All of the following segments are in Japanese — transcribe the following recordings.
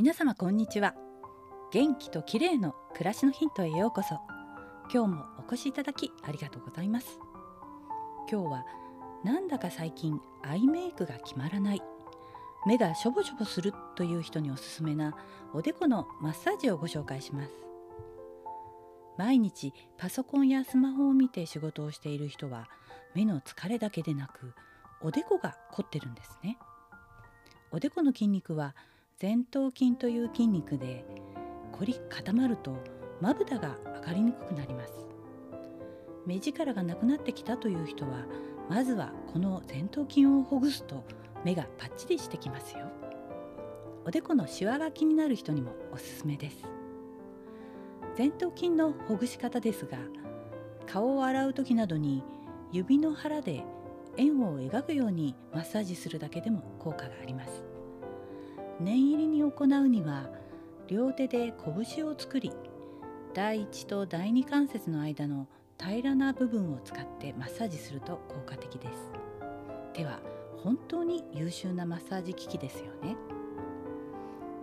皆様こんにちは。元気と綺麗の暮らしのヒントへようこそ。今日もお越しいただきありがとうございます。今日はなんだか最近アイメイクが決まらない。目がしょぼしょぼするという人におすすめなおでこのマッサージをご紹介します。毎日パソコンやスマホを見て仕事をしている人は目の疲れだけでなくおでこが凝ってるんですね。おでこの筋肉は前頭筋という筋肉で凝り固まるとまぶたが上がりにくくなります。目力がなくなってきたという人はまずはこの前頭筋をほぐすと目がパッチリしてきますよ。おでこのシワが気になる人にもおすすめです。前頭筋のほぐし方ですが顔を洗う時などに指の腹で円を描くようにマッサージするだけでも効果があります。念入りに行うには両手で拳を作り第1と第2関節の間の平らな部分を使ってマッサージすると効果的です。手は本当に優秀なマッサージ機器ですよね。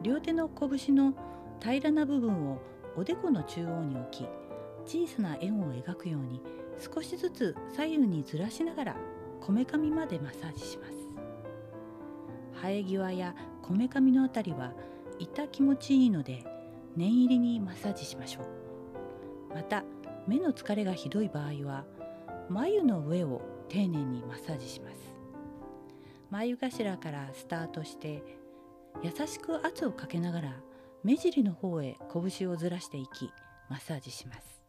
両手の拳の平らな部分をおでこの中央に置き小さな円を描くように少しずつ左右にずらしながらこめかみまでマッサージします。生え際やこめかみのあたりは痛気持ちいいので念入りにマッサージしましょう。また目の疲れがひどい場合は眉の上を丁寧にマッサージします。眉頭からスタートして優しく圧をかけながら目尻の方へ拳をずらしていきマッサージします。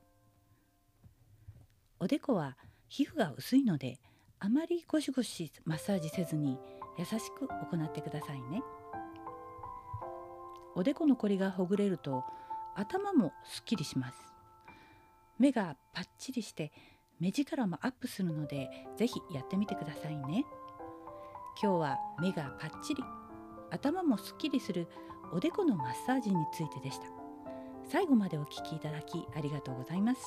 おでこは皮膚が薄いのであまりゴシゴシマッサージせずに優しく行ってくださいね。おでこのこりがほぐれると頭もすっきりします。目がパッチリして目力もアップするのでぜひやってみてくださいね。今日は目がパッチリ頭もすっきりするおでこのマッサージについてでした。最後までお聞きいただきありがとうございます。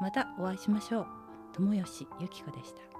またお会いしましょう。友吉ゆき子でした。